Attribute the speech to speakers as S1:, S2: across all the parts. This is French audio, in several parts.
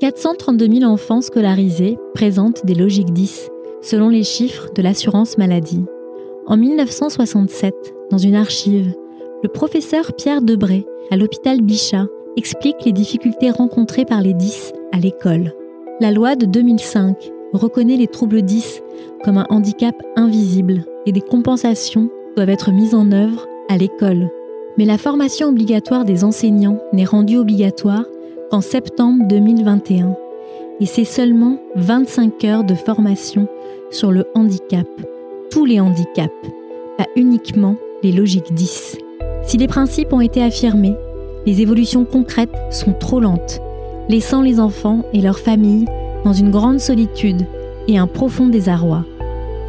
S1: 432 000 enfants scolarisés présentent des logiques 10, selon les chiffres de l'assurance maladie. En 1967, dans une archive, le professeur Pierre Debré, à l'hôpital Bichat, explique les difficultés rencontrées par les 10 à l'école. La loi de 2005 reconnaît les troubles 10 comme un handicap invisible et des compensations doivent être mises en œuvre à l'école. Mais la formation obligatoire des enseignants n'est rendue obligatoire qu'en septembre 2021 et c'est seulement 25 heures de formation sur le handicap, tous les handicaps, pas uniquement les logiques 10. Si les principes ont été affirmés, les évolutions concrètes sont trop lentes, laissant les enfants et leurs familles dans une grande solitude et un profond désarroi.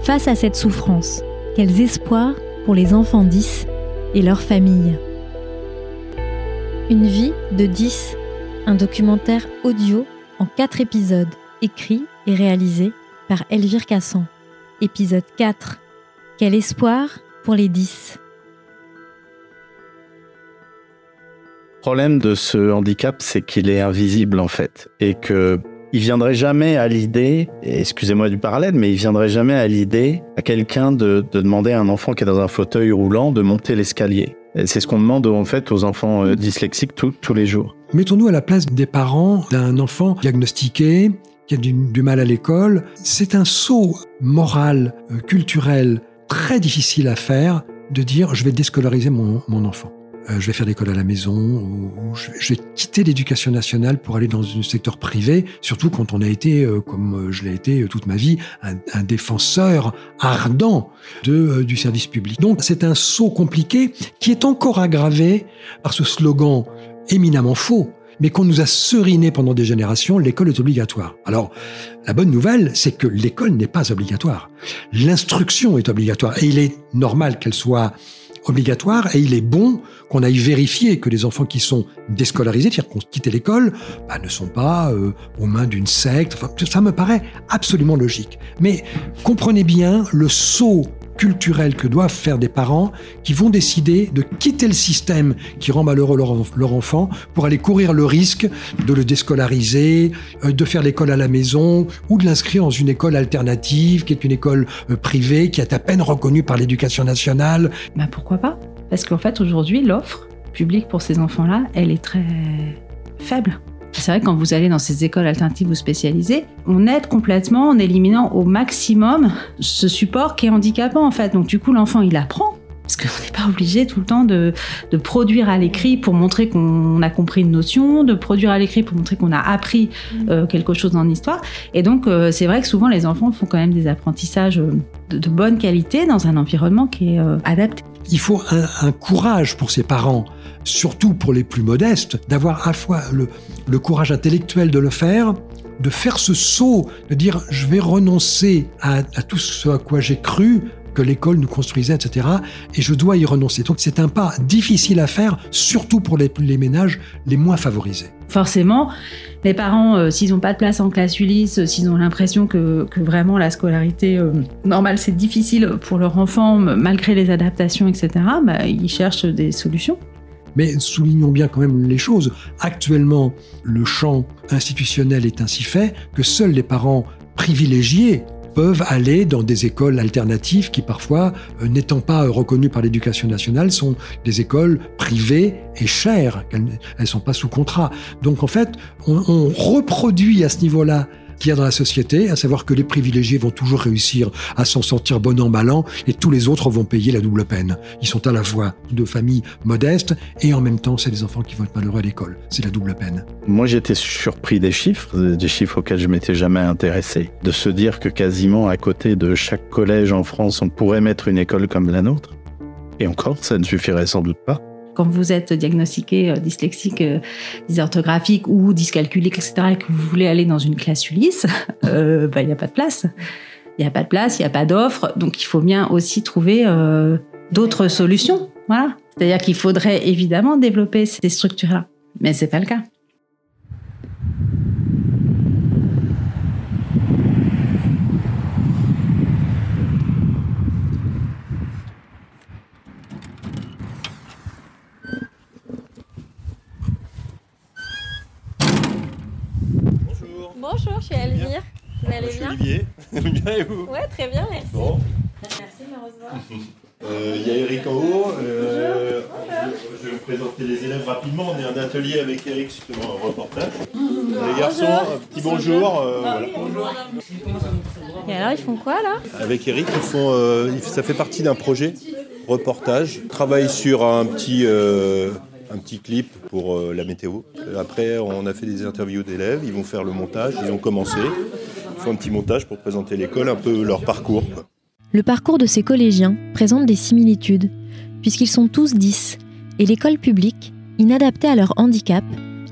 S1: Face à cette souffrance, quels espoirs pour les enfants 10 et leurs familles? Une vie de 10, un documentaire audio en 4 épisodes, écrit et réalisé par Elvire Cassan. Épisode 4. Quel espoir pour les 10
S2: Le problème de ce handicap, c'est qu'il est invisible en fait, et que il viendrait jamais à l'idée, excusez-moi du parallèle, mais il viendrait jamais à l'idée à quelqu'un de, demander à un enfant qui est dans un fauteuil roulant de monter l'escalier. C'est ce qu'on demande en fait aux enfants euh, dyslexiques tous les jours.
S3: Mettons-nous à la place des parents d'un enfant diagnostiqué qui a du, mal à l'école. C'est un saut moral, euh, culturel très difficile à faire de dire je vais déscolariser mon enfant. Euh, je vais faire l'école à la maison, ou, je, vais quitter l'éducation nationale pour aller dans un secteur privé, surtout quand on a été, euh, comme euh, je l'ai été toute ma vie, un, défenseur ardent de, du service public. Donc c'est un saut compliqué qui est encore aggravé par ce slogan éminemment faux, mais qu'on nous a seriné pendant des générations, l'école est obligatoire. Alors, la bonne nouvelle, c'est que l'école n'est pas obligatoire. L'instruction est obligatoire, et il est normal qu'elle soit obligatoire et il est bon qu'on aille vérifier que les enfants qui sont déscolarisés, c'est-à-dire qu'on quitte l'école, bah, ne sont pas euh, aux mains d'une secte. Enfin, ça me paraît absolument logique. Mais comprenez bien le saut culturel que doivent faire des parents qui vont décider de quitter le système qui rend malheureux leur, enfant pour aller courir le risque de le déscolariser, euh, de faire l'école à la maison ou de l'inscrire dans une école alternative qui est une école euh, privée qui est à peine reconnue par l'éducation nationale.
S4: Bah pourquoi pas? Parce qu'en fait aujourd'hui l'offre publique pour ces enfants-là, elle est très faible. C'est vrai, quand vous allez dans ces écoles alternatives ou spécialisées, on aide complètement en éliminant au maximum ce support qui est handicapant en fait. Donc du coup, l'enfant, il apprend. Parce qu'on n'est pas obligé tout le temps de, produire à l'écrit pour montrer qu'on a compris une notion, de produire à l'écrit pour montrer qu'on a appris euh, quelque chose dans l'histoire. Et donc, euh, c'est vrai que souvent, les enfants font quand même des apprentissages euh, de, bonne qualité dans un environnement qui est adapté.
S3: Il faut un, courage pour ses parents surtout pour les plus modestes, d'avoir à la fois le, courage intellectuel de le faire, de faire ce saut, de dire je vais renoncer à, tout ce à quoi j'ai cru que l'école nous construisait, etc. Et je dois y renoncer. Donc c'est un pas difficile à faire, surtout pour les, ménages les moins favorisés.
S4: Forcément, les parents, euh, s'ils n'ont pas de place en classe Ulysse, s'ils ont l'impression que, vraiment la scolarité euh, normale c'est difficile pour leur enfant, malgré les adaptations, etc., bah, ils cherchent des solutions.
S3: Mais soulignons bien quand même les choses. Actuellement, le champ institutionnel est ainsi fait que seuls les parents privilégiés peuvent aller dans des écoles alternatives qui parfois, euh, n'étant pas reconnues par l'éducation nationale, sont des écoles privées et chères. Elles ne sont pas sous contrat. Donc en fait, on reproduit à ce niveau-là qu'il y a dans la société, à savoir que les privilégiés vont toujours réussir à s'en sortir bon an, mal an, et tous les autres vont payer la double peine. Ils sont à la fois de familles modestes, et en même temps, c'est des enfants qui vont être malheureux à l'école. C'est la double peine.
S2: Moi, j'étais surpris des chiffres, des chiffres auxquels je m'étais jamais intéressé. De se dire que quasiment à côté de chaque collège en France, on pourrait mettre une école comme la nôtre. Et encore, ça ne suffirait sans doute pas
S4: quand vous êtes diagnostiqué euh, dyslexique, euh, dysorthographique ou dyscalculique, etc., et que vous voulez aller dans une classe Ulysse, euh, bah, il n'y a pas de place. Il n'y a pas de place, il n'y a pas d'offre. Donc, il faut bien aussi trouver d'autres solutions. Voilà. C'est-à-dire qu'il faudrait évidemment développer ces structures-là. Mais ce n'est pas le cas.
S5: Bonjour, je suis Elvire. Vous allez
S6: Je suis
S5: bien
S6: Olivier. bien et vous
S5: Ouais, très bien, merci.
S6: Bon.
S5: Merci de me recevoir.
S6: Euh, Il y a Eric en haut. Euh, je, je vais vous présenter les élèves rapidement. On est un atelier avec Eric justement un reportage. Les garçons, un petit bonjour. euh, voilà.
S5: Et alors, ils font quoi là
S6: Avec Eric, ils font, euh, ça fait partie d'un projet reportage. Ils travaillent sur un petit, euh, un petit clip pour euh, la météo. Après, on a fait des interviews d'élèves. Ils vont faire le montage. Ils ont commencé. Ils font un petit montage pour présenter l'école, un peu leur parcours. quoi.
S1: Le parcours de ces collégiens présente des similitudes, puisqu'ils sont tous 10, et l'école publique, inadaptée à leur handicap,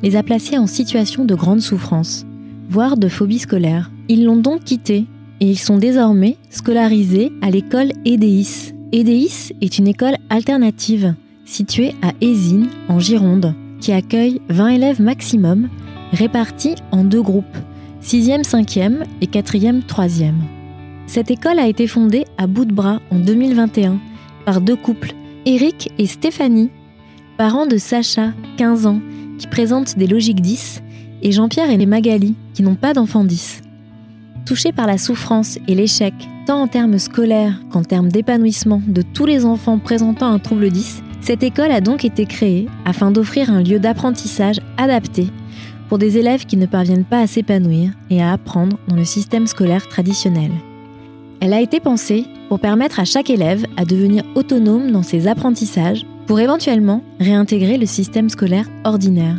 S1: les a placés en situation de grande souffrance, voire de phobie scolaire. Ils l'ont donc quitté, et ils sont désormais scolarisés à l'école EDIS. EDIS est une école alternative, située à Ézine, en Gironde, qui accueille 20 élèves maximum, répartis en deux groupes, 6e, 5e et 4e, 3e. Cette école a été fondée à bout de bras en 2021 par deux couples, Eric et Stéphanie, parents de Sacha, 15 ans, qui présente des logiques 10, et Jean-Pierre et Magali, qui n'ont pas d'enfants 10. Touchés par la souffrance et l'échec, tant en termes scolaires qu'en termes d'épanouissement de tous les enfants présentant un trouble 10, cette école a donc été créée afin d'offrir un lieu d'apprentissage adapté pour des élèves qui ne parviennent pas à s'épanouir et à apprendre dans le système scolaire traditionnel. Elle a été pensée pour permettre à chaque élève à devenir autonome dans ses apprentissages pour éventuellement réintégrer le système scolaire ordinaire.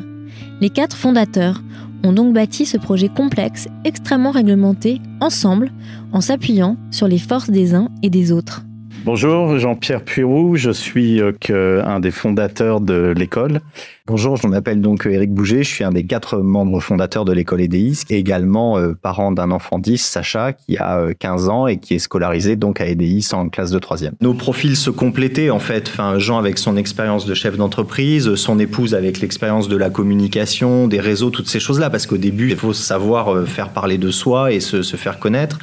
S1: Les quatre fondateurs ont donc bâti ce projet complexe, extrêmement réglementé, ensemble, en s'appuyant sur les forces des uns et des autres.
S2: Bonjour, Jean-Pierre Puyrou, je suis euh, un des fondateurs de l'école. Bonjour, je m'appelle donc Eric Bouget, je suis un des quatre membres fondateurs de l'école EDIS également euh, parent d'un enfant 10, Sacha, qui a euh, 15 ans et qui est scolarisé donc à EDIS en classe de 3 Nos profils se complétaient en fait, enfin, Jean avec son expérience de chef d'entreprise, son épouse avec l'expérience de la communication, des réseaux, toutes ces choses-là, parce qu'au début, il faut savoir euh, faire parler de soi et se, se faire connaître.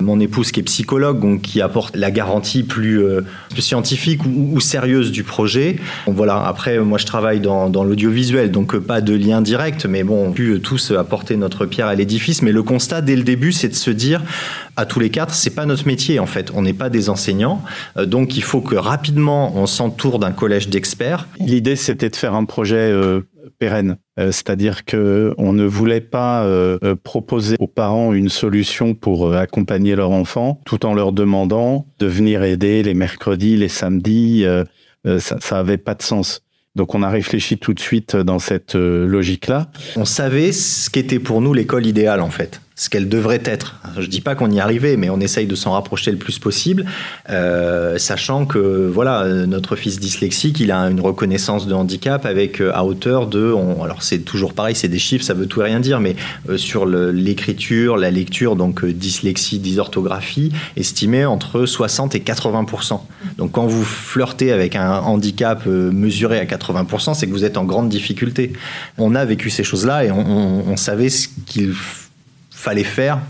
S2: Mon épouse qui est psychologue, donc qui apporte la garantie plus, euh, plus scientifique ou, ou sérieuse du projet. Bon, voilà, après, moi je travaille dans, dans l'audiovisuel, donc euh, pas de lien direct, mais bon, on a pu euh, tous apporter notre pierre à l'édifice. Mais le constat dès le début, c'est de se dire, à tous les quatre, c'est pas notre métier en fait. On n'est pas des enseignants, Euh, donc il faut que rapidement on s'entoure d'un collège d'experts. L'idée, c'était de faire un projet pérenne, c'est-à-dire que on ne voulait pas proposer aux parents une solution pour accompagner leur enfant, tout en leur demandant de venir aider les mercredis, les samedis. ça, ça avait pas de sens. Donc on a réfléchi tout de suite dans cette euh, logique-là. On savait ce qu'était pour nous l'école idéale en fait, ce qu'elle devrait être. Je dis pas qu'on y arrivait, mais on essaye de s'en rapprocher le plus possible, euh, sachant que voilà notre fils dyslexique, il a une reconnaissance de handicap avec euh, à hauteur de, alors c'est toujours pareil, c'est des chiffres, ça veut tout et rien dire, mais euh, sur l'écriture, la lecture, donc dyslexie, dysorthographie, estimé entre 60 et 80% donc quand vous flirtez avec un handicap mesuré à 80%, c'est que vous êtes en grande difficulté. On a vécu ces choses-là et on, on- savait ce qu'il f- fallait faire,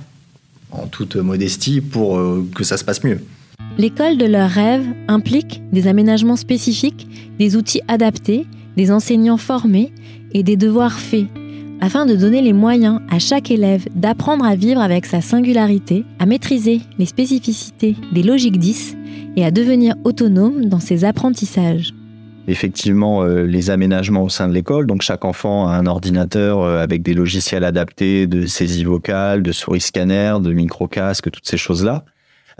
S2: en toute modestie, pour euh, que ça se passe mieux.
S1: L'école de leurs rêves implique des aménagements spécifiques, des outils adaptés, des enseignants formés et des devoirs faits, afin de donner les moyens à chaque élève d'apprendre à vivre avec sa singularité, à maîtriser les spécificités des logiques 10 et à devenir autonome dans ses apprentissages.
S2: Effectivement, euh, les aménagements au sein de l'école. Donc, chaque enfant a un ordinateur euh, avec des logiciels adaptés de saisie vocale, de souris scanner, de micro-casque, toutes ces choses-là.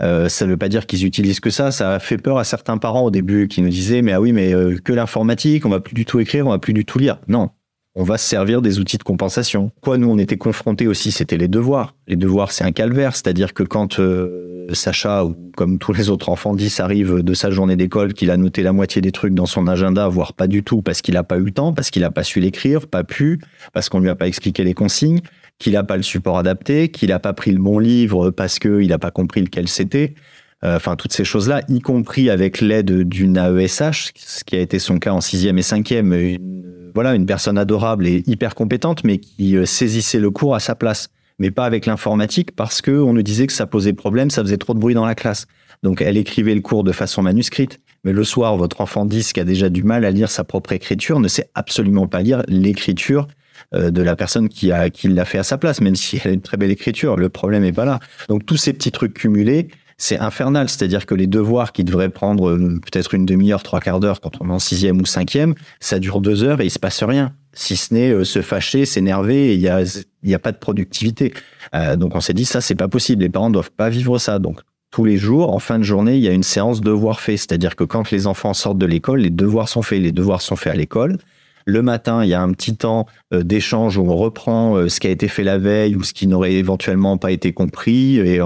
S2: Euh, ça ne veut pas dire qu'ils utilisent que ça. Ça a fait peur à certains parents au début qui nous disaient mais ah oui mais euh, que l'informatique, on va plus du tout écrire, on va plus du tout lire. Non, on va se servir des outils de compensation. Quoi, nous on était confrontés aussi, c'était les devoirs. Les devoirs c'est un calvaire, c'est-à-dire que quand euh, Sacha ou comme tous les autres enfants 10 arrive de sa journée d'école, qu'il a noté la moitié des trucs dans son agenda, voire pas du tout parce qu'il a pas eu le temps, parce qu'il a pas su l'écrire, pas pu, parce qu'on lui a pas expliqué les consignes qu'il n'a pas le support adapté, qu'il n'a pas pris le bon livre parce qu'il n'a pas compris lequel c'était. Euh, Enfin, toutes ces choses-là, y compris avec l'aide d'une AESH, ce qui a été son cas en sixième et cinquième, une, voilà, une personne adorable et hyper compétente, mais qui euh, saisissait le cours à sa place, mais pas avec l'informatique parce que on nous disait que ça posait problème, ça faisait trop de bruit dans la classe. Donc, elle écrivait le cours de façon manuscrite. Mais le soir, votre enfant 10 qui a déjà du mal à lire sa propre écriture ne sait absolument pas lire l'écriture euh, de la personne qui a qui l'a fait à sa place, même si elle a une très belle écriture. Le problème est pas là. Donc tous ces petits trucs cumulés, c'est infernal. C'est-à-dire que les devoirs qui devraient prendre euh, peut-être une demi-heure, trois quarts d'heure quand on est en sixième ou cinquième, ça dure deux heures et il se passe rien. Si ce n'est euh, se fâcher, s'énerver, il y a y a pas de productivité. Euh, donc on s'est dit ça c'est pas possible. Les parents doivent pas vivre ça. Donc tous les jours, en fin de journée, il y a une séance devoirs faits. C'est-à-dire que quand les enfants sortent de l'école, les devoirs sont faits. Les devoirs sont faits à l'école. Le matin, il y a un petit temps d'échange où on reprend ce qui a été fait la veille ou ce qui n'aurait éventuellement pas été compris et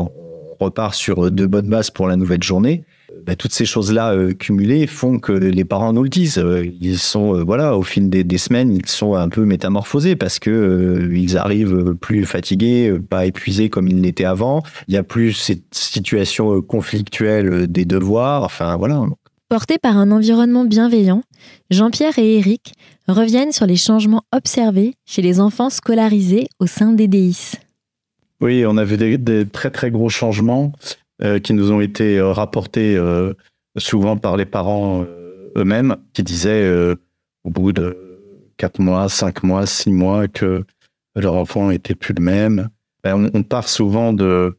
S2: repart sur euh, de bonnes bases pour la nouvelle journée. Bah, toutes ces choses-là euh, cumulées font que les parents nous le disent. Euh, Ils sont, euh, voilà, au fil des, des semaines, ils sont un peu métamorphosés parce que euh, ils arrivent plus fatigués, euh, pas épuisés comme ils l'étaient avant. Il y a plus cette situation euh, conflictuelle euh, des devoirs. Enfin, voilà.
S1: Portés par un environnement bienveillant, Jean-Pierre et Éric reviennent sur les changements observés chez les enfants scolarisés au sein d'EDIS.
S2: Oui, on a vu des, très très gros changements euh, qui nous ont été euh, rapportés euh, souvent par les parents eux-mêmes, qui disaient au bout de quatre mois, cinq mois, six mois que leur enfant était plus le même. Ben, on, on part souvent de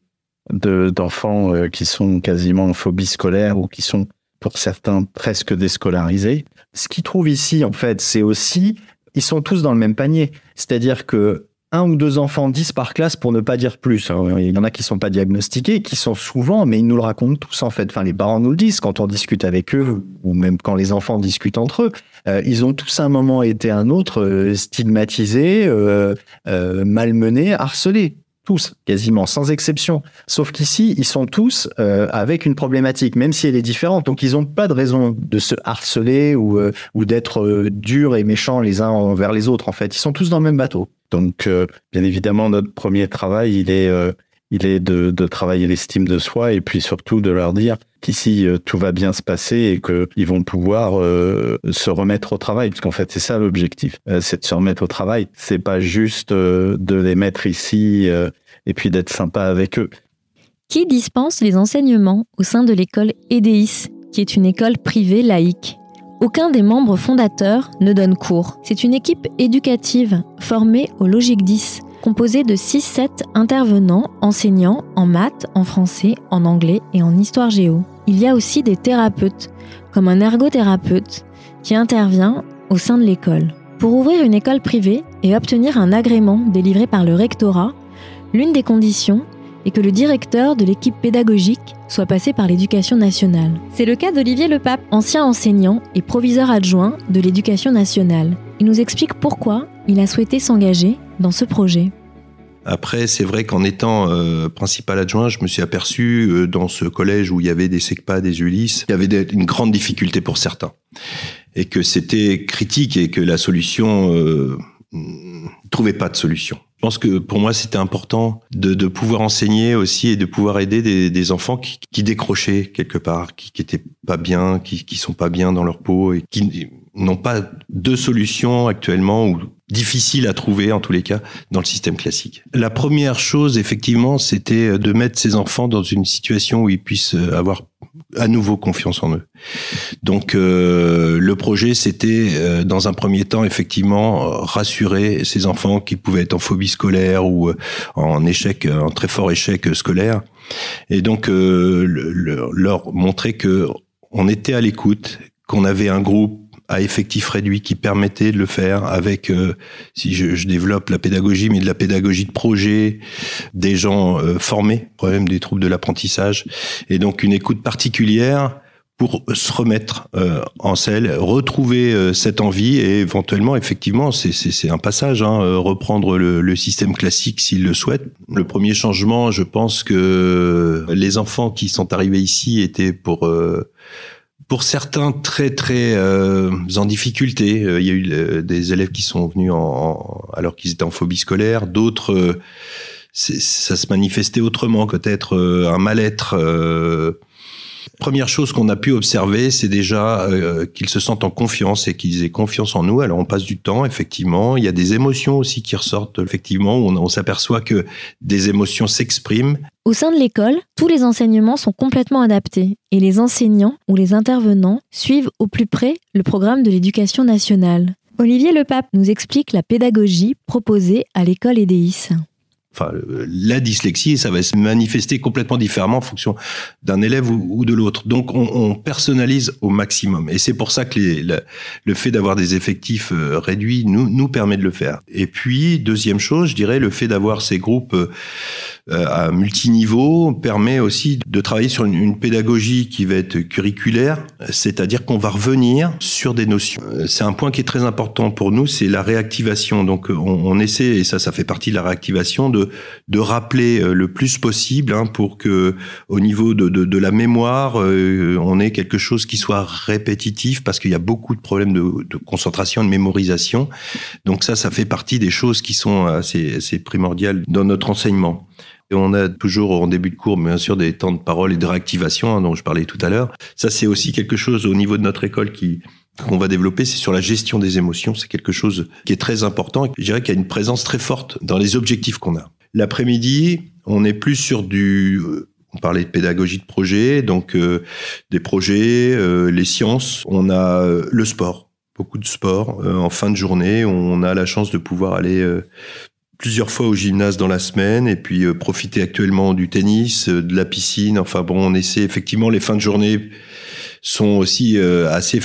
S2: de- d'enfants qui sont quasiment en phobie scolaire ou qui sont pour certains presque déscolarisés. Ce qu'ils trouvent ici, en fait, c'est aussi ils sont tous dans le même panier. C'est-à-dire que un ou deux enfants, dix par classe pour ne pas dire plus. Alors, Il y en a qui sont pas diagnostiqués, qui sont souvent, mais ils nous le racontent tous en fait. Enfin, les parents nous le disent quand on discute avec eux, ou même quand les enfants discutent entre eux. Euh, ils ont tous à un moment été un autre euh, stigmatisés, euh, malmenés, harcelés. Tous, quasiment, sans exception. Sauf qu'ici, ils sont tous euh, avec une problématique, même si elle est différente. Donc, ils n'ont pas de raison de se harceler ou, euh, ou d'être euh, durs et méchants les uns envers les autres. En fait, ils sont tous dans le même bateau. Donc, euh, bien évidemment, notre premier travail, il est, euh, il est de, de travailler l'estime de soi et puis surtout de leur dire qu'ici euh, tout va bien se passer et qu'ils vont pouvoir euh, se remettre au travail. Parce qu'en fait, c'est ça l'objectif, euh, c'est de se remettre au travail. C'est pas juste de les mettre ici et puis d'être sympa avec eux.
S1: Qui dispense les enseignements au sein de l'école EDIS, qui est une école privée laïque? Aucun des membres fondateurs ne donne cours. C'est une équipe éducative formée au Logique 10, composée de 6-7 intervenants enseignants en maths, en français, en anglais et en histoire géo. Il y a aussi des thérapeutes, comme un ergothérapeute, qui intervient au sein de l'école. Pour ouvrir une école privée et obtenir un agrément délivré par le rectorat, l'une des conditions est que le directeur de l'équipe pédagogique soit passé par l'éducation nationale. C'est le cas d'Olivier Lepape, ancien enseignant et proviseur adjoint de l'éducation nationale. Il nous explique pourquoi il a souhaité s'engager dans ce projet.
S6: Après, c'est vrai qu'en étant euh, principal adjoint, je me suis aperçu euh, dans ce collège où il y avait des SECPA, des Ulysses, il y avait une grande difficulté pour certains. Et que c'était critique et que la solution euh, trouvait pas de solution. Je pense que pour moi, c'était important de, de pouvoir enseigner aussi et de pouvoir aider des, des enfants qui, qui décrochaient quelque part, qui, qui pas bien, qui, qui sont pas bien dans leur peau et qui n'ont pas de solution actuellement ou difficile à trouver en tous les cas dans le système classique. La première chose, effectivement, c'était de mettre ces enfants dans une situation où ils puissent avoir à nouveau confiance en eux. Donc euh, le projet, c'était euh, dans un premier temps, effectivement, euh, rassurer ces enfants qui pouvaient être en phobie scolaire ou euh, en échec, en très fort échec scolaire, et donc euh, le- le- leur montrer que on était à l'écoute, qu'on avait un groupe à effectif réduit qui permettait de le faire avec, euh, si je, je développe la pédagogie, mais de la pédagogie de projet, des gens euh, formés, problème des troubles de l'apprentissage, et donc une écoute particulière pour se remettre euh, en selle, retrouver euh, cette envie et éventuellement, effectivement, c'est- un passage, hein, euh, reprendre le, le système classique s'ils le souhaitent. Le premier changement, je pense que les enfants qui sont arrivés ici étaient pour euh, pour certains très très euh, en difficulté. Euh, Il y a eu euh, des élèves qui sont venus en, en- alors qu'ils étaient en phobie scolaire, d'autres euh, ça se manifestait autrement, peut-être un mal-être. Première chose qu'on a pu observer, c'est déjà euh, qu'ils se sentent en confiance et qu'ils aient confiance en nous. Alors on passe du temps, effectivement. Il y a des émotions aussi qui ressortent, effectivement. On, on s'aperçoit que des émotions s'expriment.
S1: Au sein de l'école, tous les enseignements sont complètement adaptés et les enseignants ou les intervenants suivent au plus près le programme de l'éducation nationale. Olivier Lepape nous explique la pédagogie proposée à l'école EDIS.
S6: Enfin, euh, la dyslexie, ça va se manifester complètement différemment en fonction d'un élève ou, de l'autre. Donc, on, on, personnalise au maximum. Et c'est pour ça que les, le, fait d'avoir des effectifs euh, réduits nous, nous permet de le faire. Et puis, deuxième chose, je dirais, le fait d'avoir ces groupes euh, à multiniveau permet aussi de travailler sur une, une pédagogie qui va être curriculaire, c'est-à-dire qu'on va revenir sur des notions. C'est un point qui est très important pour nous, c'est la réactivation. Donc, on, on essaie, et ça, ça fait partie de la réactivation, de de rappeler euh, le plus possible hein, pour que au niveau de, de, de la mémoire euh, on ait quelque chose qui soit répétitif parce qu'il y a beaucoup de problèmes de, de, concentration de mémorisation donc ça ça fait partie des choses qui sont assez, assez primordiales dans notre enseignement et on a toujours en début de cours, bien sûr, des temps de parole et de réactivation hein, dont je parlais tout à l'heure. Ça, c'est aussi quelque chose au niveau de notre école qui qu'on va développer, c'est sur la gestion des émotions. C'est quelque chose qui est très important. Je dirais qu'il y a une présence très forte dans les objectifs qu'on a. L'après-midi, on est plus sur du on parlait de pédagogie de projet, donc euh, des projets, euh, les sciences, on a euh, le sport, beaucoup de sport. en fin de journée, on a la chance de pouvoir aller plusieurs fois au gymnase dans la semaine et puis profiter actuellement du tennis, de la piscine. Enfin bon, on essaie effectivement les fins de journée sont aussi assez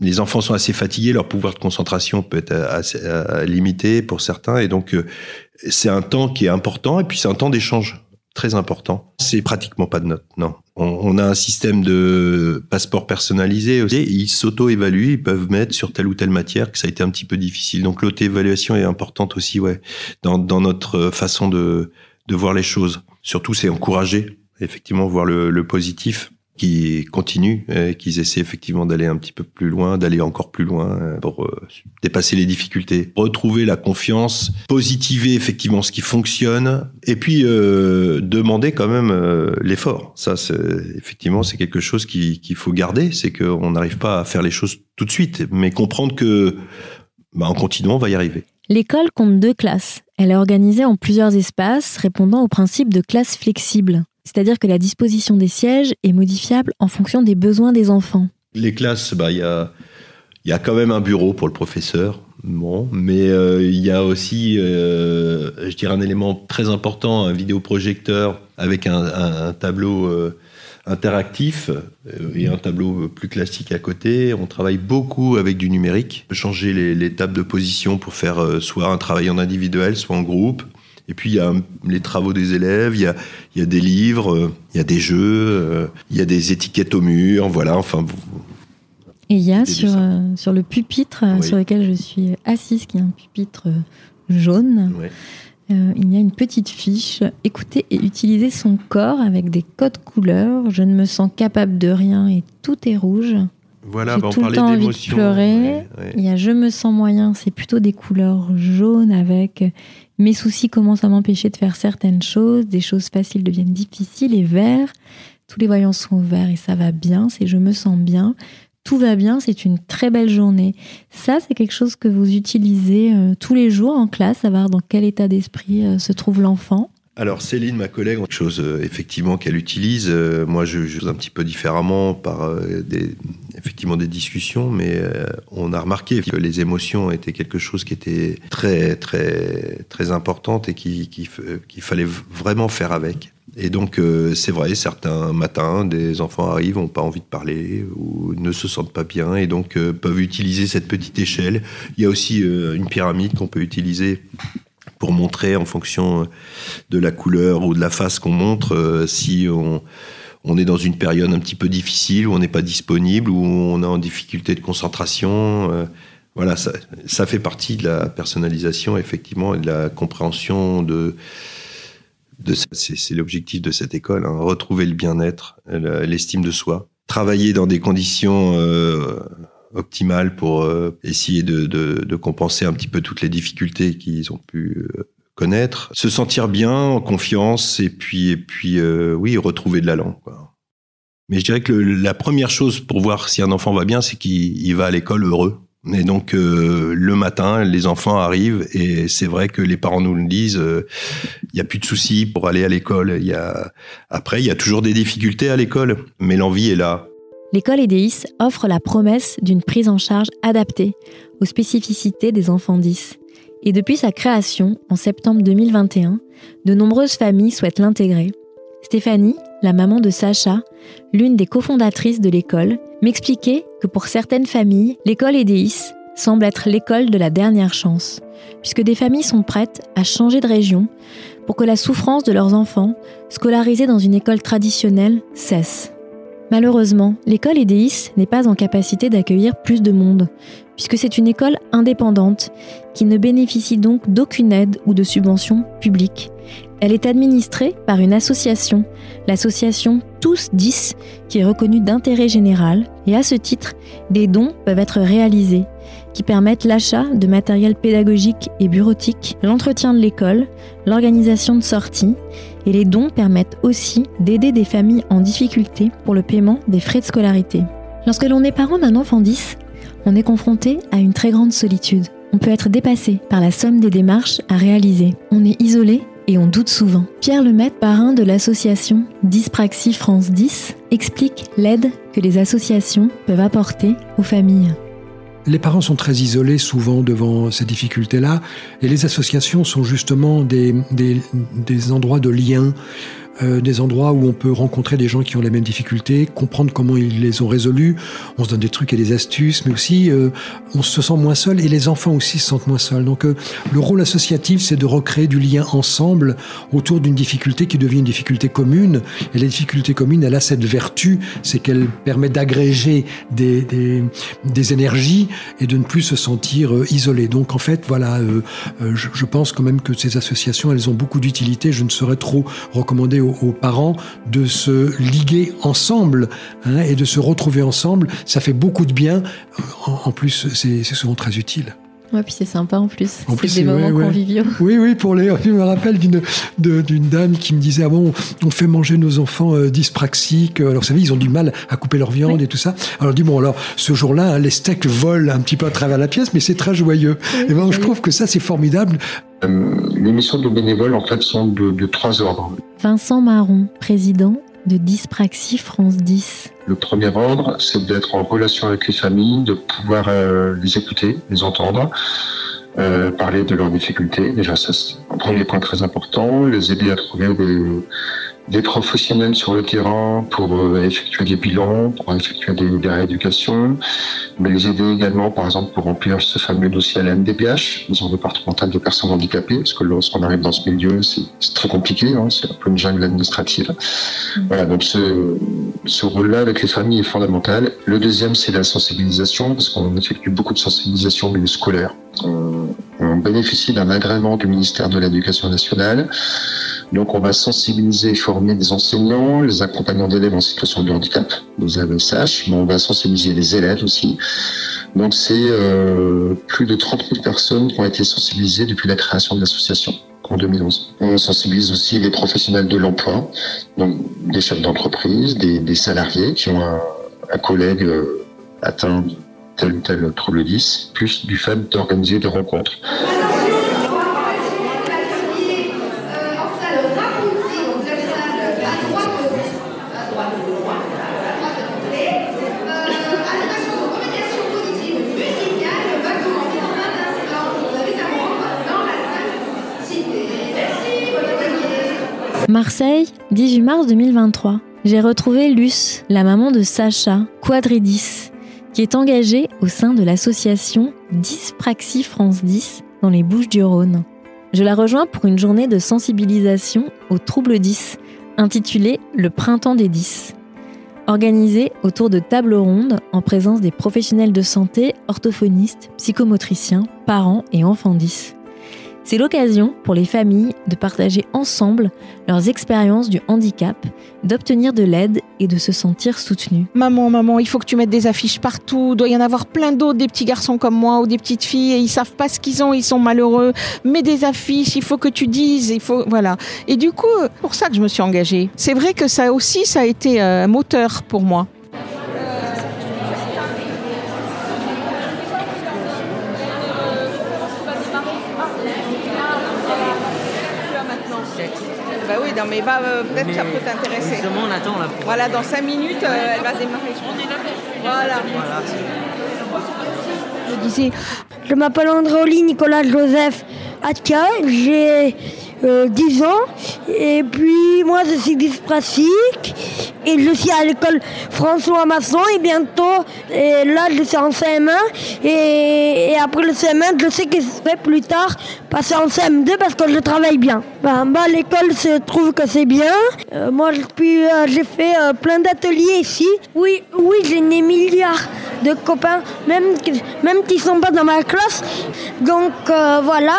S6: les enfants sont assez fatigués, leur pouvoir de concentration peut être assez, limité pour certains, et donc c'est un temps qui est important, et puis c'est un temps d'échange très important. C'est pratiquement pas de notes, non. On, on, a un système de passeport personnalisé aussi. Ils s'auto-évaluent, ils peuvent mettre sur telle ou telle matière que ça a été un petit peu difficile. Donc l'auto-évaluation est importante aussi, ouais, dans, dans notre façon de, de voir les choses. Surtout, c'est encourager, effectivement, voir le, le positif qui continuent, qu'ils essaient effectivement d'aller un petit peu plus loin, d'aller encore plus loin euh, pour euh, dépasser les difficultés, retrouver la confiance, positiver effectivement ce qui fonctionne, et puis euh, demander quand même l'effort. Ça, c'est, effectivement, c'est quelque chose qu'il faut garder, c'est qu'on n'arrive pas à faire les choses tout de suite, mais comprendre que bah, en continuant, on va y arriver.
S1: L'école compte deux classes. Elle est organisée en plusieurs espaces, répondant au principe de classe flexible c'est-à-dire que la disposition des sièges est modifiable en fonction des besoins des enfants.
S6: Les classes, bah, il y, a, quand même un bureau pour le professeur, bon, mais euh, il y a aussi, euh, je dirais, un élément très important, un vidéoprojecteur avec un, un, un tableau euh, interactif et un tableau plus classique à côté. On travaille beaucoup avec du numérique, changer les, les tables de position pour faire soit un travail en individuel, soit en groupe. Et puis il y a les travaux des élèves, il y a, il y a des livres, il y a des jeux, il y a des étiquettes au mur, voilà. Enfin.
S1: Et il y a sur, euh, sur le pupitre oui. sur lequel je suis assise, qui est un pupitre jaune. Euh, il y a une petite fiche écouter et utiliser son corps avec des codes couleurs. Je ne me sens capable de rien et tout est rouge.
S6: Voilà, bah on
S1: tout le temps envie de pleurer.
S6: Ouais, ouais.
S1: Il y a je me sens moyen, c'est plutôt des couleurs jaunes avec mes soucis commencent à m'empêcher de faire certaines choses, des choses faciles deviennent difficiles et vert, tous les voyants sont verts et ça va bien, c'est je me sens bien, tout va bien, c'est une très belle journée. Ça, c'est quelque chose que vous utilisez euh, tous les jours en classe, savoir dans quel état d'esprit euh, se trouve l'enfant.
S6: Alors Céline, ma collègue, chose euh, effectivement qu'elle utilise. Moi, je joue un petit peu différemment par des, effectivement des discussions, mais euh, on a remarqué que les émotions étaient quelque chose qui était très très très importante et qui qu'il qui fallait vraiment faire avec. Et donc euh, c'est vrai, certains matins, des enfants arrivent, n'ont pas envie de parler ou ne se sentent pas bien et donc euh, peuvent utiliser cette petite échelle. Il y a aussi euh, une pyramide qu'on peut utiliser pour montrer en fonction de la couleur ou de la face qu'on montre euh, si on, on, est dans une période un petit peu difficile, où on n'est pas disponible, où on est en difficulté de concentration. Euh, voilà, ça, ça, fait partie de la personnalisation, effectivement, et de la compréhension de. de C'est l'objectif de cette école, hein, retrouver le bien-être, l'estime de soi, travailler dans des conditions. Euh, optimale pour euh, essayer de, de, de, compenser un petit peu toutes les difficultés qu'ils ont pu euh, connaître, se sentir bien, en confiance, et puis, et puis euh, oui, retrouver de l'allant. Mais je dirais que la première chose pour voir si un enfant va bien, c'est qu'il va à l'école heureux. Et donc euh, le matin, les enfants arrivent et c'est vrai que les parents nous le disent. Il euh, n'y a plus de soucis pour aller à l'école. Il y a après, il y a toujours des difficultés à l'école, mais l'envie est là.
S1: l'école EDIS offre la promesse d'une prise en charge adaptée aux spécificités des enfants 10. Et depuis sa création, en septembre 2021, de nombreuses familles souhaitent l'intégrer. Stéphanie, la maman de Sacha, l'une des cofondatrices de l'école, m'expliquait que pour certaines familles, l'école EDIS semble être l'école de la dernière chance, puisque des familles sont prêtes à changer de région pour que la souffrance de leurs enfants, scolarisés dans une école traditionnelle, cesse. Malheureusement, l'école EDIS n'est pas en capacité d'accueillir plus de monde, puisque c'est une école indépendante qui ne bénéficie donc d'aucune aide ou de subvention publique. Elle est administrée par une association, l'association Tous 10, qui est reconnue d'intérêt général, et à ce titre, des dons peuvent être réalisés, qui permettent l'achat de matériel pédagogique et bureautique, l'entretien de l'école, l'organisation de sorties, et les dons permettent aussi d'aider des familles en difficulté pour le paiement des frais de scolarité. Lorsque l'on est parent d'un enfant 10, on est confronté à une très grande solitude. On peut être dépassé par la somme des démarches à réaliser. On est isolé et on doute souvent. Pierre Lemaitre, parrain de l'association Dyspraxie France 10, explique l'aide que les associations peuvent apporter aux familles.
S3: Les parents sont très isolés souvent devant ces difficultés-là, et les associations sont justement des, des, des endroits de lien, euh, des endroits où on peut rencontrer des gens qui ont les mêmes difficultés, comprendre comment ils les ont résolues. On se donne des trucs et des astuces, mais aussi euh, on se sent moins seul et les enfants aussi se sentent moins seuls. Donc euh, le rôle associatif, c'est de recréer du lien ensemble autour d'une difficulté qui devient une difficulté commune. Et la difficulté commune, elle a cette vertu, c'est qu'elle permet d'agréger des, des, des, énergies et de ne plus se sentir euh, isolé. Donc en fait, voilà, euh, euh, je, je pense quand même que ces associations, elles ont beaucoup d'utilité. Je ne saurais trop recommander aux, parents de se liguer ensemble hein, et de se retrouver ensemble. Ça fait beaucoup de bien. En, en plus, c'est souvent très utile.
S1: Ouais, puis c'est sympa en plus. En plus, des moments
S3: ouais,
S1: conviviaux.
S3: Oui, oui, pour les. Je me rappelle d'une d'une dame qui me disait ah bon, on fait manger nos enfants euh, dyspraxiques. Alors, vous savez, ils ont du mal à couper leur viande oui. et tout ça. Alors, je dis bon, alors ce jour-là, hein, les steaks volent un petit peu à travers la pièce, mais c'est très joyeux. Oui, et ben, je trouve que ça, c'est formidable.
S7: Euh, les missions de bénévoles, en fait, sont de, de trois ordres.
S1: Vincent Marron, président de Dyspraxie France 10.
S7: Le premier ordre, c'est d'être en relation avec les familles, de pouvoir euh, les écouter, les entendre, euh, parler de leurs difficultés. Déjà, ça, c'est un premier point très important. Les aider à trouver des, des professionnels sur le terrain pour euh, effectuer des bilans, pour effectuer des, des rééducations, mais les aider également, par exemple, pour remplir ce fameux dossier à la MDPH, maison départementale de personnes handicapées, parce que lorsqu'on arrive dans ce milieu, c'est très compliqué, hein, c'est un peu une jungle administrative. Mmh. Voilà, donc ce, ce rôle-là avec les familles est fondamental. Le deuxième, c'est la sensibilisation, parce qu'on effectue beaucoup de sensibilisation au milieu scolaire. On, on bénéficie d'un agrément du ministère de l'Éducation nationale. Donc, on va sensibiliser et former des enseignants, les accompagnants d'élèves en situation de handicap, les AESH, mais on va sensibiliser les élèves aussi. Donc, c'est euh, plus de 30 000 personnes qui ont été sensibilisées depuis la création de l'association en 2011. On sensibilise aussi les professionnels de l'emploi, donc des chefs d'entreprise, des, salariés qui ont un, collègue euh, atteint tel ou tel 10, plus du fait d'organiser des rencontres.
S1: Marseille, 18 mars 2023. J'ai retrouvé Luce, la maman de Sacha, Quadridis, qui est engagée au sein de l'association Dyspraxie France 10 dans les Bouches du Rhône. Je la rejoins pour une journée de sensibilisation aux troubles 10, intitulée Le Printemps des 10. Organisée autour de tables rondes en présence des professionnels de santé, orthophonistes, psychomotriciens, parents et enfants 10. C'est l'occasion pour les familles de partager ensemble leurs expériences du handicap, d'obtenir de l'aide et de se sentir soutenues.
S8: Maman, maman, il faut que tu mettes des affiches partout. Il doit y en avoir plein d'autres, des petits garçons comme moi ou des petites filles, et ils savent pas ce qu'ils ont, ils sont malheureux. Mets des affiches, il faut que tu dises, il faut, voilà. Et du coup, pour ça que je me suis engagée. C'est vrai que ça aussi, ça a été un moteur pour moi.
S9: 17.
S8: Bah oui, non, mais va, euh, peut-être que ça peut t'intéresser.
S9: Justement, on attend là. Pour...
S8: Voilà, dans 5 minutes, euh, elle va démarrer. Voilà.
S9: Voilà,
S10: Je disais, je m'appelle Andréoli Nicolas Joseph Atka, j'ai euh, 10 ans, et puis moi je suis dyspraxique, et je suis à l'école François Masson, et bientôt, là je suis en CM1, et, après le CM1, je sais que je serai plus tard passer en CM2 parce que je travaille bien. Ben, bah, l'école se trouve que c'est bien. Euh, moi, puis euh, j'ai fait euh, plein d'ateliers ici. Oui, oui, j'ai des milliards de copains, même même qui sont pas dans ma classe. Donc euh, voilà.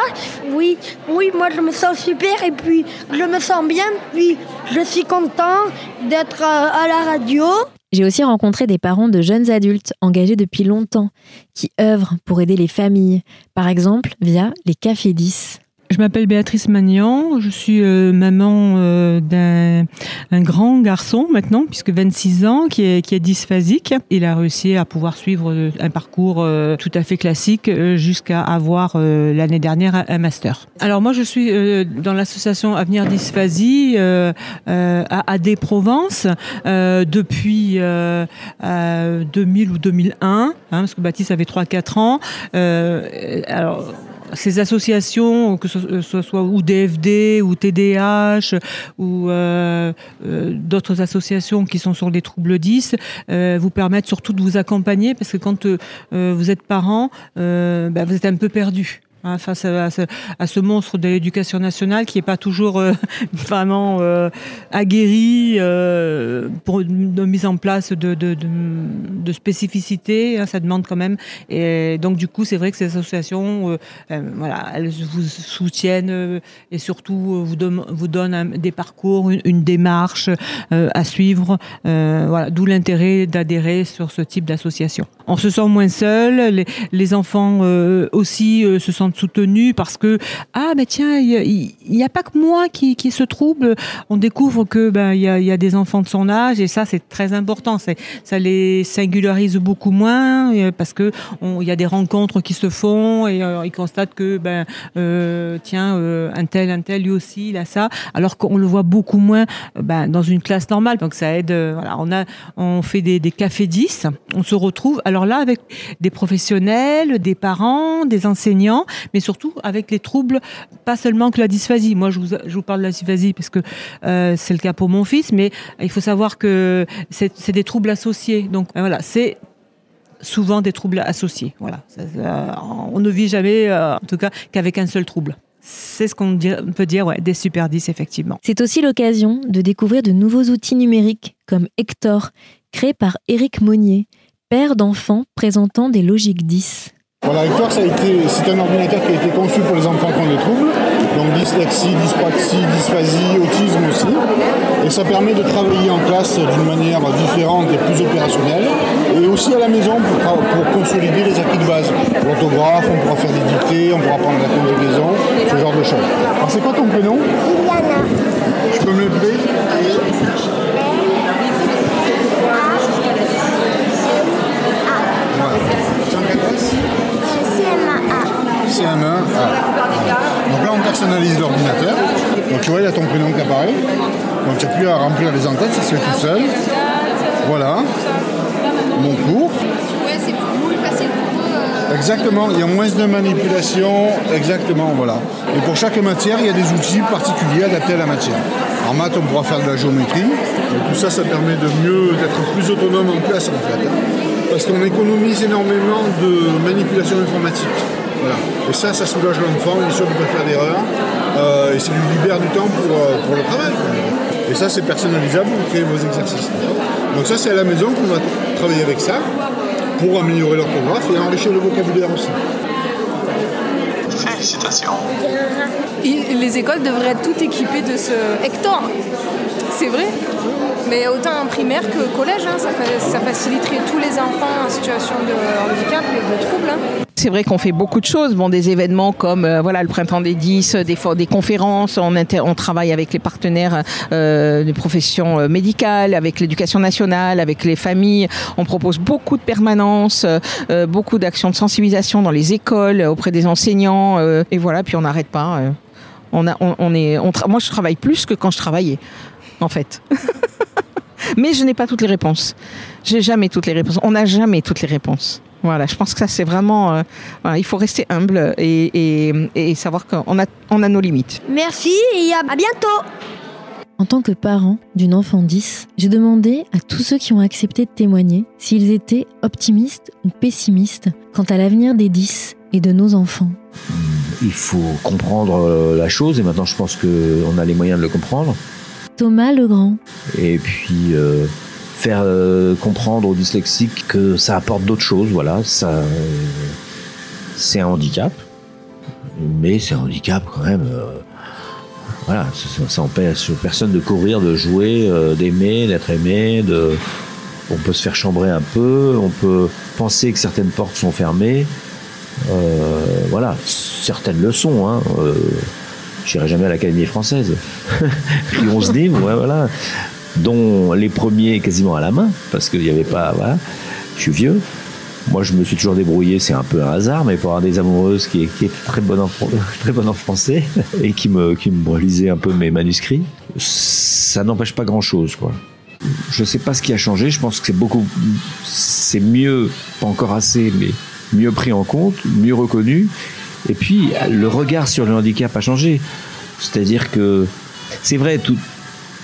S10: Oui, oui, moi je me sens super et puis je me sens bien. Puis je suis content d'être euh, à la radio.
S1: J'ai aussi rencontré des parents de jeunes adultes engagés depuis longtemps, qui œuvrent pour aider les familles, par exemple via les Cafés 10.
S11: Je m'appelle Béatrice Magnan, je suis euh, maman euh, d'un un grand garçon maintenant, puisque 26 ans, qui est, qui est dysphasique. Il a réussi à pouvoir suivre euh, un parcours euh, tout à fait classique euh, jusqu'à avoir euh, l'année dernière un- master. Alors moi je suis dans l'association Avenir Dysphasie à AD Provence depuis euh, euh, 2000 ou 2001, hein, parce que Baptiste avait 3-4 ans. Alors ces associations, que ce, euh, soit ou DFD ou TDH ou euh, euh, d'autres associations qui sont sur les troubles 10, euh, vous permettent surtout de vous accompagner parce que quand vous êtes parent, ben, vous êtes un peu perdu. Hein, face à, ce, à ce monstre de l'éducation nationale qui n'est pas toujours euh, vraiment euh, aguerri euh, pour une mise en place de, de, de, de spécificité. hein, ça demande quand même. Et donc du coup, c'est vrai que ces associations, euh, euh, voilà, elles vous soutiennent et surtout vous, vous donnent des parcours, une, une démarche à suivre. Voilà, d'où l'intérêt d'adhérer sur ce type d'association. On se sent moins seul. Les, les enfants euh, aussi euh, se sentent soutenus parce que ah mais tiens, il n'y a pas que moi qui, qui se trouble. On découvre que ben il y a, y a des enfants de son âge et ça c'est très important. C'est ça les singularise beaucoup moins euh, parce que il y a des rencontres qui se font et euh, ils constatent que ben euh, tiens euh, un tel un tel lui aussi il a ça alors qu'on le voit beaucoup moins ben, dans une classe normale donc ça aide voilà on a on fait des, des cafés 10 on se retrouve là avec des professionnels des parents des enseignants mais surtout avec les troubles pas seulement que la dysphasie moi je vous, parle de la dysphasie parce que euh, c'est le cas pour mon fils mais il faut savoir que c'est des troubles associés donc euh, voilà c'est souvent des troubles associés. Voilà, ça, on ne vit jamais, euh, en tout cas, qu'avec un seul trouble. C'est ce qu'on peut dire, ouais, des super 10, effectivement.
S1: C'est aussi l'occasion de découvrir de nouveaux outils numériques comme Hector, créé par Éric Monnier, père d'enfants présentant des logiques 10.
S12: Voilà, Hector, ça a été, c'est un ordinateur qui a été conçu pour les enfants qui ont des troubles, donc dyslexie, dyspraxie, dysphasie, autisme aussi. Et ça permet de travailler en classe d'une manière différente et plus opérationnelle, et aussi à la maison pour, consolider les acquis de base. L'orthographe, on pourra faire des dictées, on pourra prendre la conjugaison, ce genre de choses. Alors c'est quoi ton prénom? Je peux me l'appeler Voilà. Tu es en quelle classe CM1. Ah. Donc là, on personnalise l'ordinateur. Donc tu vois, il y a ton prénom qui apparaît. Donc tu n'as plus à remplir les entêtes, ça se fait tout seul. Voilà. Mon cours.
S13: Ouais, c'est plus facile pour eux. euh,
S12: Exactement, il y a moins de manipulation, exactement, voilà. Et pour chaque matière, il y a des outils particuliers adaptés à la matière. En maths, on pourra faire de la géométrie. Et tout ça, ça permet de mieux, d'être plus autonome en classe, en fait. hein. Parce qu'on économise énormément de manipulation informatique. Voilà. Et ça, ça soulage l'enfant, il est sûr qu'il peut faire d'erreurs. Euh, et ça lui libère du temps pour, euh, pour le travail. quoi. Et ça, c'est personnalisable, vous créez vos exercices. Donc ça, c'est à la maison qu'on va travailler avec ça pour améliorer l'orthographe et enrichir le vocabulaire aussi.
S14: Félicitations.
S13: Et les écoles devraient être toutes équipées de ce Hector. C'est vrai. Mais autant en primaire que collège, hein, ça, fa- ça faciliterait tous les enfants en situation de handicap et de troubles. hein.
S8: C'est vrai qu'on fait beaucoup de choses, bon, des événements comme euh, voilà le printemps des 10, des, fois- des conférences, on, inter- on travaille avec les partenaires euh, des professions euh, médicales, avec l'éducation nationale, avec les familles. On propose beaucoup de permanences, euh, euh, beaucoup d'actions de sensibilisation dans les écoles, euh, auprès des enseignants, euh, et voilà. Puis on n'arrête pas. euh. On a, on, on est, on moi, je travaille plus que quand je travaillais, en fait. Mais je n'ai pas toutes les réponses. J'ai jamais toutes les réponses. On n'a jamais toutes les réponses. Voilà, je pense que ça, c'est vraiment. euh, voilà, il faut rester humble et, et- et savoir qu'on a, on a nos limites.
S10: Merci et à à bientôt
S1: En tant que parent d'une enfant 10, j'ai demandé à tous ceux qui ont accepté de témoigner s'ils étaient optimistes ou pessimistes quant à l'avenir des 10 et de nos enfants.
S9: Il faut comprendre euh, la chose et maintenant je pense qu'on a les moyens de le comprendre.
S1: Thomas Legrand,
S9: Et puis euh, faire euh, comprendre aux dyslexiques que ça apporte d'autres choses. Voilà, ça, c'est un handicap, mais c'est un handicap quand même. euh, voilà, ça, ça empêche personne de courir, de jouer, euh, d'aimer, d'être aimé. De, on peut se faire chambrer un peu, on peut penser que certaines portes sont fermées. Voilà, certaines le sont. Hein. J'irai jamais à l'Académie française. Puis 11 livres, ouais, voilà. Dont les premiers quasiment à la main, parce qu'il n'y avait pas. Voilà. Je suis vieux. Moi, je me suis toujours débrouillé, c'est un peu un hasard, mais pour avoir des amoureuses qui, qui étaient très bonnes en, très bonnes en français et qui me, qui me lisaient un peu mes manuscrits, ça n'empêche pas grand-chose, quoi. Je sais pas ce qui a changé, je pense que c'est beaucoup. C'est mieux, pas encore assez, mais mieux pris en compte, mieux reconnu. Et puis, le regard sur le handicap a changé. C'est-à-dire que, c'est vrai, tout-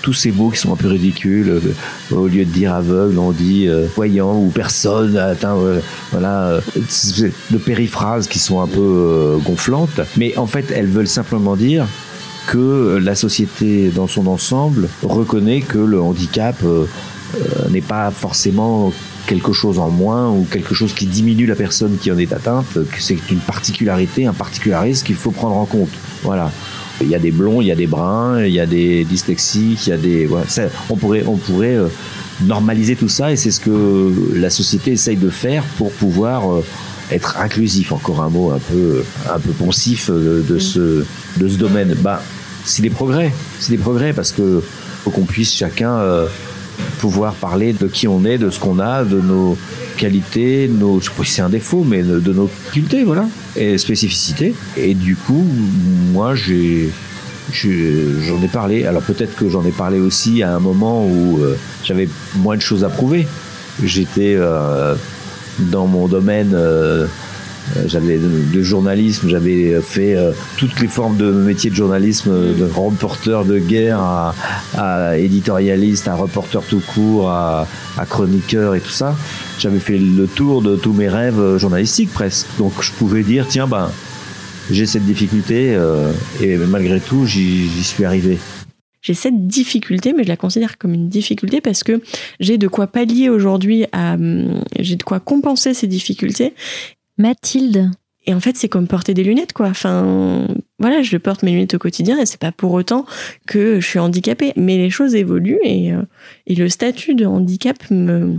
S9: tous ces mots qui sont un peu ridicules, euh, au lieu de dire aveugle, on dit euh, voyant ou personne atteint, euh, voilà, euh, c'est de périphrases qui sont un peu gonflantes. Mais en fait, elles veulent simplement dire que la société dans son ensemble reconnaît que le handicap n'est pas forcément quelque chose en moins ou quelque chose qui diminue la personne qui en est atteinte, que c'est une particularité, un particularisme qu'il faut prendre en compte. Voilà. Il y a des blonds, il y a des bruns, il y a des dyslexiques, il y a des. on pourrait, on pourrait euh, normaliser tout ça et c'est ce que la société essaye de faire pour pouvoir euh, être inclusif. Encore un mot un peu, un peu poncif euh, de, ce, de ce domaine. Bah, c'est des progrès, c'est des progrès parce que faut qu'on puisse chacun pouvoir parler de qui on est, de ce qu'on a, de nos qualités, nos, je sais pas si c'est un défaut, mais de, de nos facultés, voilà, et spécificités. Et du coup, moi, j'ai, j'en ai parlé. Alors peut-être que j'en ai parlé aussi à un moment où euh, j'avais moins de choses à prouver. J'étais euh, dans mon domaine. euh, j'avais de, journalisme, j'avais fait euh, toutes les formes de métier de journalisme, euh, de reporter de guerre à, éditorialiste, à reporter tout court, à, chroniqueur et tout ça. J'avais fait le tour de tous mes rêves euh, journalistiques presque. Donc je pouvais dire, tiens, ben, j'ai cette difficulté euh, et malgré tout, j'y suis arrivé.
S14: J'ai cette difficulté, mais je la considère comme une difficulté parce que j'ai de quoi pallier aujourd'hui hum, j'ai de quoi compenser ces difficultés.
S1: Mathilde.
S14: Et en fait, c'est comme porter des lunettes, quoi. Enfin, voilà, je porte mes lunettes au quotidien et c'est pas pour autant que je suis handicapée. Mais les choses évoluent et, euh, le statut de handicap me,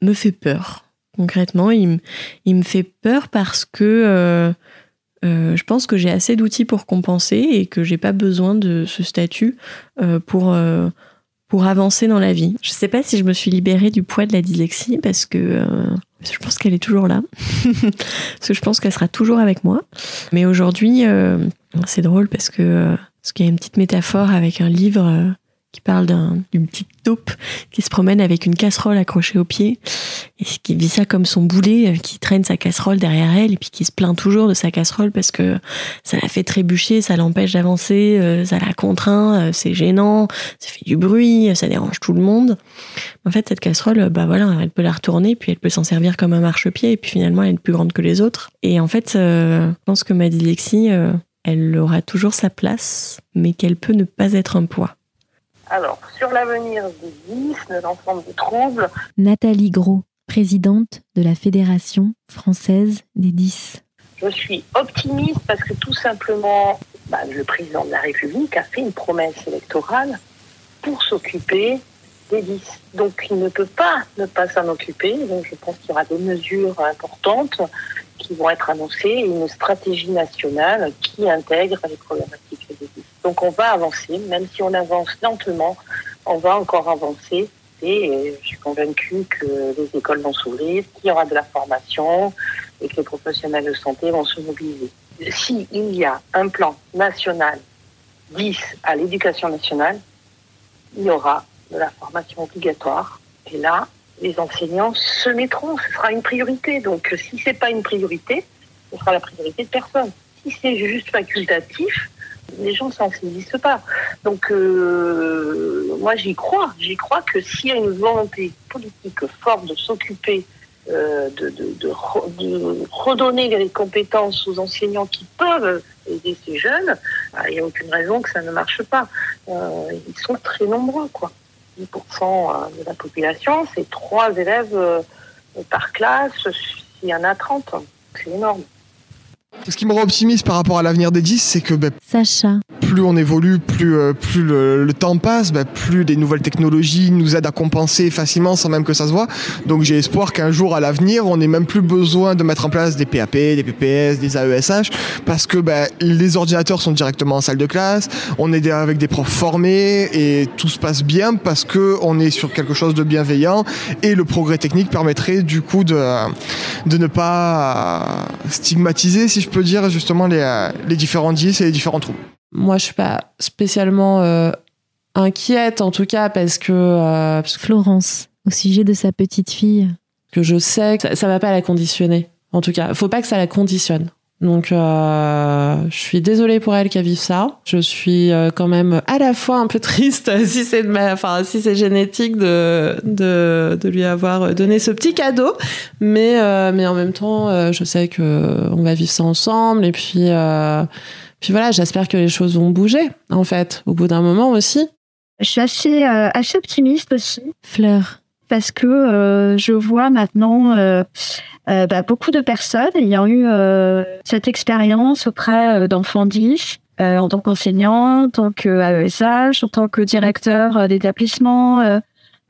S14: me fait peur. Concrètement, il, me- il me fait peur parce que euh, euh, je pense que j'ai assez d'outils pour compenser et que j'ai pas besoin de ce statut pour, pour avancer dans la vie. Je sais pas si je me suis libérée du poids de la dyslexie parce que je pense qu'elle est toujours là. parce que je pense qu'elle sera toujours avec moi. Mais aujourd'hui, euh, c'est drôle parce que euh, parce qu'il y a une petite métaphore avec un livre euh, qui parle d'un- d'une petite taupe qui se promène avec une casserole accrochée au pied et qui vit ça comme son boulet, euh, qui traîne sa casserole derrière elle et puis qui se plaint toujours de sa casserole parce que ça la fait trébucher, ça l'empêche d'avancer, euh, ça la contraint, euh, c'est gênant, ça fait du bruit, ça dérange tout le monde. En fait, cette casserole, bah voilà, elle peut la retourner, puis elle peut s'en servir comme un marchepied, et puis finalement, elle est plus grande que les autres. Et en fait, je pense que ma dyslexie, elle aura toujours sa place, mais qu'elle peut ne pas être un poids.
S15: Alors, sur l'avenir des 10, de l'ensemble des troubles,
S1: Nathalie Gros, présidente de la Fédération française des 10.
S15: je suis optimiste parce que tout simplement, bah, le président de la République a fait une promesse électorale pour s'occuper des 10. Donc, il ne peut pas ne pas s'en occuper. Donc, je pense qu'il y aura des mesures importantes qui vont être annoncées et une stratégie nationale qui intègre les problématiques des 10. Donc, on va avancer, même si on avance lentement, on va encore avancer. Et euh, je suis convaincue que les écoles vont s'ouvrir, qu'il y aura de la formation et que les professionnels de santé vont se mobiliser. S'il y a un plan national 10 à l'éducation nationale, il y aura de la formation obligatoire. Et là, les enseignants se mettront, ce sera une priorité. Donc si c'est pas une priorité, ce sera la priorité de personne. Si c'est juste facultatif, les gens ne s'en saisissent pas. Donc euh, moi j'y crois, j'y crois que s'il y a une volonté politique forte de s'occuper euh, de, redonner les compétences aux enseignants qui peuvent aider ces jeunes, bah, il n'y a aucune raison que ça ne marche pas. Euh, ils sont très nombreux, quoi. 10% de la population, c'est trois élèves par classe, s'il y en a 30. C'est énorme.
S16: Ce qui me rend optimiste par rapport à l'avenir des 10, c'est que
S1: Sacha.
S16: plus on évolue, plus, euh, plus le, le temps passe, ben, plus des nouvelles technologies nous aident à compenser facilement sans même que ça se voit. Donc j'ai espoir qu'un jour à l'avenir, on n'ait même plus besoin de mettre en place des PAP, des PPS, des AESH, parce que ben, les ordinateurs sont directement en salle de classe, on est avec des profs formés et tout se passe bien parce que on est sur quelque chose de bienveillant et le progrès technique permettrait du coup de, de ne pas stigmatiser, si je peux dire, justement les, les différents 10 et les différents troubles.
S17: Moi, je suis pas spécialement euh, inquiète, en tout cas, parce que, euh, parce que
S1: Florence, au sujet de sa petite fille.
S17: que je sais que ça, ça va pas la conditionner. En tout cas, faut pas que ça la conditionne. Donc, euh, je suis désolée pour elle qui a vécu ça. Je suis euh, quand même à la fois un peu triste si c'est de ma, enfin si c'est génétique de, de de lui avoir donné ce petit cadeau, mais euh, mais en même temps, euh, je sais que on va vivre ça ensemble et puis euh, puis voilà, j'espère que les choses vont bouger en fait au bout d'un moment aussi.
S18: Je suis assez, euh, assez optimiste aussi.
S1: Fleur.
S18: Parce que euh, je vois maintenant euh, euh, bah, beaucoup de personnes ayant eu euh, cette expérience auprès euh, d'enfants 10, euh, en tant qu'enseignant, en tant qu'AESH, en tant que directeur d'établissement,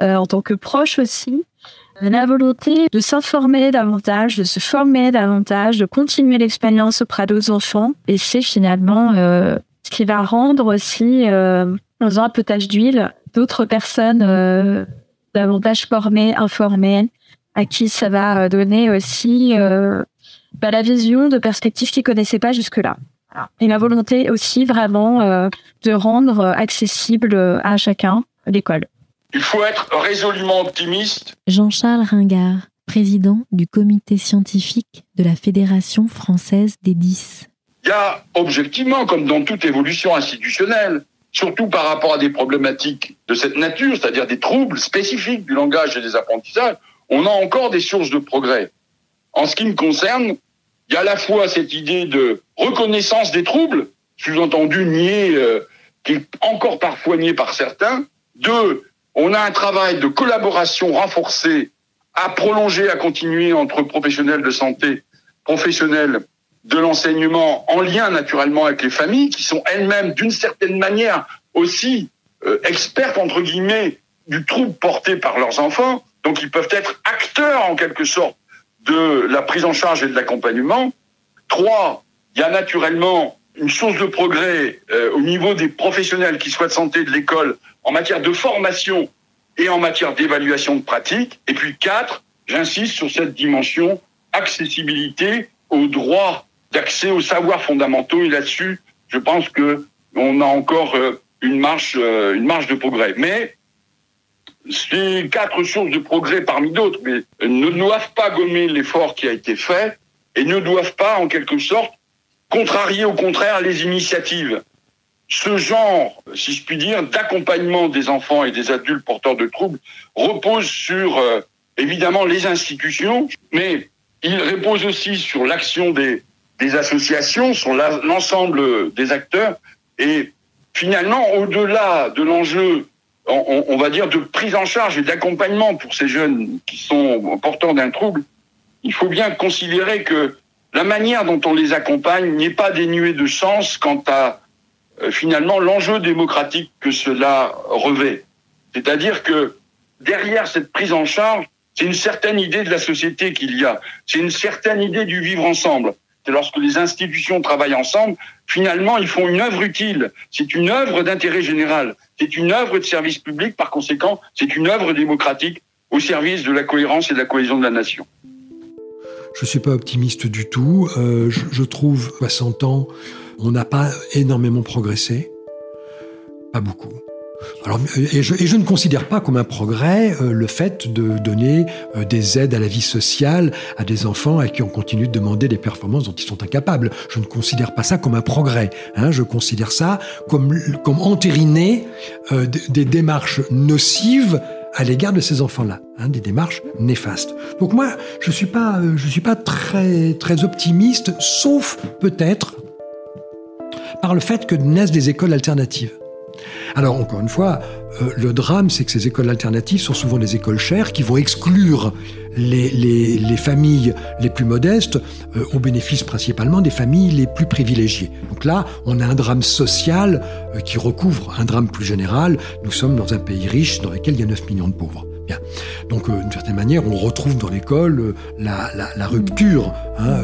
S18: en tant que proche aussi. La volonté de s'informer davantage, de se former davantage, de continuer l'expérience auprès d'autres enfants. Et c'est finalement ce qui va rendre aussi, faisant un potage d'huile, d'autres personnes davantage formées, informées, à qui ça va donner aussi euh, bah, la vision de perspectives qu'ils connaissaient pas jusque-là. Et la volonté aussi vraiment euh, de rendre accessible à chacun l'école.
S19: Il faut être résolument optimiste.
S1: Jean-Charles Ringard, président du comité scientifique de la Fédération française des 10.
S19: Il y a objectivement, comme dans toute évolution institutionnelle, surtout par rapport à des problématiques de cette nature, c'est-à-dire des troubles spécifiques du langage et des apprentissages, on a encore des sources de progrès. En ce qui me concerne, il y a à la fois cette idée de reconnaissance des troubles, sous-entendu nié, euh, qui est encore parfois nié par certains. Deux, on a un travail de collaboration renforcée à prolonger, à continuer entre professionnels de santé, professionnels de l'enseignement, en lien naturellement avec les familles, qui sont elles-mêmes d'une certaine manière aussi euh, expertes, entre guillemets, du trouble porté par leurs enfants. Donc ils peuvent être acteurs en quelque sorte de la prise en charge et de l'accompagnement. Trois, il y a naturellement une source de progrès euh, au niveau des professionnels qui soient de santé de l'école en matière de formation et en matière d'évaluation de pratique. Et puis quatre, j'insiste sur cette dimension accessibilité aux droits d'accès aux savoirs fondamentaux. Et là-dessus, je pense que on a encore euh, une marche, euh, une marche de progrès. Mais ces quatre sources de progrès parmi d'autres, ne doivent pas gommer l'effort qui a été fait et ne doivent pas, en quelque sorte, contrarier au contraire les initiatives. Ce genre, si je puis dire, d'accompagnement des enfants et des adultes porteurs de troubles repose sur, euh, évidemment, les institutions, mais il repose aussi sur l'action des, des associations, la- l'ensemble des acteurs. Et finalement, au-delà de l'enjeu, on va dire, de prise en charge et d'accompagnement pour ces jeunes qui sont porteurs d'un trouble, il faut bien considérer que la manière dont on les accompagne n'est pas dénuée de sens quant à euh, finalement l'enjeu démocratique que cela revêt. C'est-à-dire que derrière cette prise en charge, c'est une certaine idée de la société qu'il y a, c'est une certaine idée du vivre ensemble. Lorsque les institutions travaillent ensemble, finalement, ils font une œuvre utile. C'est une œuvre d'intérêt général. C'est une œuvre de service public. Par conséquent, c'est une œuvre démocratique au service de la cohérence et de la cohésion de la nation.
S3: Je ne suis pas optimiste du tout. Euh, je, trouve qu'à 100 ans, on n'a pas énormément progressé. pas beaucoup. Alors, et, je, ne considère pas comme un progrès euh, le fait de donner euh, des aides à la vie sociale à des enfants à qui on continue de demander des performances dont ils sont incapables. Je ne considère pas ça comme un progrès. Hein, je considère ça comme, comme euh, des, démarches nocives à l'égard de ces enfants-là, hein, des démarches néfastes. Donc moi, je suis pas, suis pas très optimiste, sauf peut-être par le fait que naissent des écoles alternatives. Alors encore une fois, euh, le drame, c'est que ces écoles alternatives sont souvent des écoles chères qui vont exclure les, les- les familles les plus modestes euh, au bénéfice principalement des familles les plus privilégiées. Donc là, on a un drame social euh, qui recouvre un drame plus général. Nous sommes dans un pays riche dans lequel il y a 9 millions de pauvres. Donc, d'une certaine manière, on retrouve dans l'école la, rupture hein,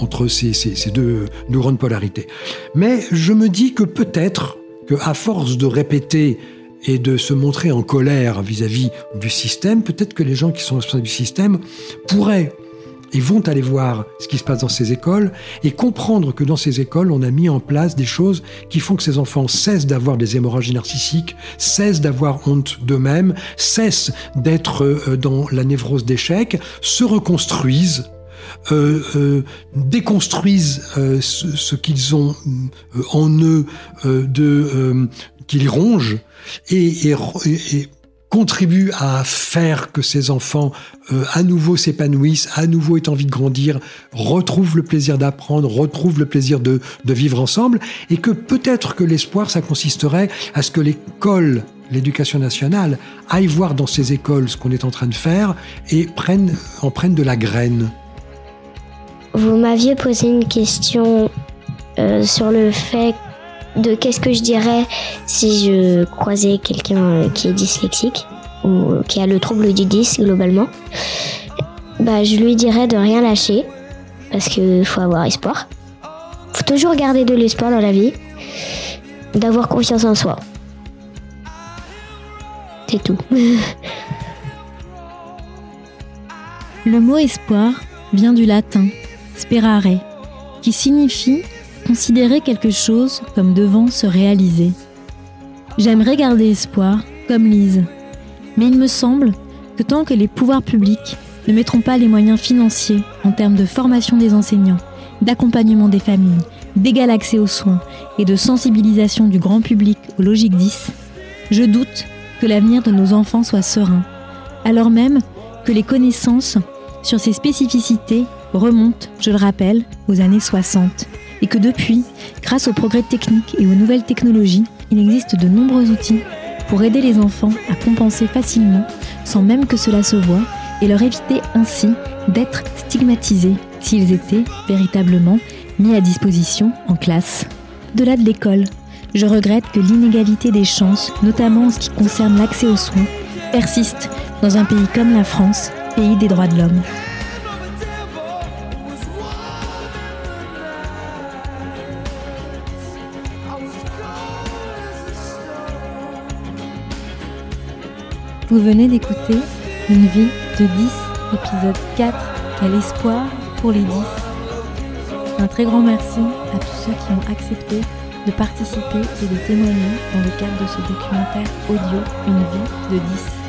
S3: entre ces, deux grandes polarités. Mais je me dis que peut-être que, à force de répéter et de se montrer en colère vis-à-vis du système, peut-être que les gens qui sont responsables du système pourraient et vont aller voir ce qui se passe dans ces écoles et comprendre que dans ces écoles, on a mis en place des choses qui font que ces enfants cessent d'avoir des hémorragies narcissiques, cessent d'avoir honte d'eux-mêmes, cessent d'être euh, dans la névrose d'échec, se reconstruisent. Euh, euh, déconstruisent euh, ce, qu'ils ont euh, en eux qu'ils rongent et, et, contribuent à faire que ces enfants à nouveau s'épanouissent, à nouveau aient envie de grandir, retrouvent le plaisir d'apprendre, retrouvent le plaisir de, vivre ensemble, et que peut-être que l'espoir, ça consisterait à ce que l'école, l'éducation nationale, aille voir dans ces écoles ce qu'on est en train de faire et en prenne de la graine.
S20: Vous m'aviez posé une question euh, sur le fait de qu'est-ce que je dirais si je croisais quelqu'un euh, qui est dyslexique ou euh, qui a le trouble du 10 globalement. Bah, je lui dirais de rien lâcher parce qu'il faut avoir espoir. faut toujours garder de l'espoir dans la vie, d'avoir confiance en soi. C'est tout.
S1: Le mot espoir vient du latin sperare, qui signifie considérer quelque chose comme devant se réaliser. J'aimerais garder espoir, comme Lise, mais il me semble que tant que les pouvoirs publics ne mettront pas les moyens financiers en termes de formation des enseignants, d'accompagnement des familles, d'égal accès aux soins et de sensibilisation du grand public aux logiques 10, je doute que l'avenir de nos enfants soit serein, alors même que les connaissances sur ces spécificités remontent, je le rappelle, aux années 60, et que depuis, grâce aux progrès techniques et aux nouvelles technologies, il existe de nombreux outils pour aider les enfants à compenser facilement, sans même que cela se voie, et leur éviter ainsi d'être stigmatisés s'ils étaient véritablement mis à disposition en classe. De-là de l'école, je regrette que l'inégalité des chances, notamment en ce qui concerne l'accès aux soins, persiste dans un pays comme la France, pays des droits de l'homme. Vous venez d'écouter Une vie de 10, épisode 4, Quel espoir pour les 10. Un très grand merci à tous ceux qui ont accepté de participer et de témoigner dans le cadre de ce documentaire audio Une vie de 10.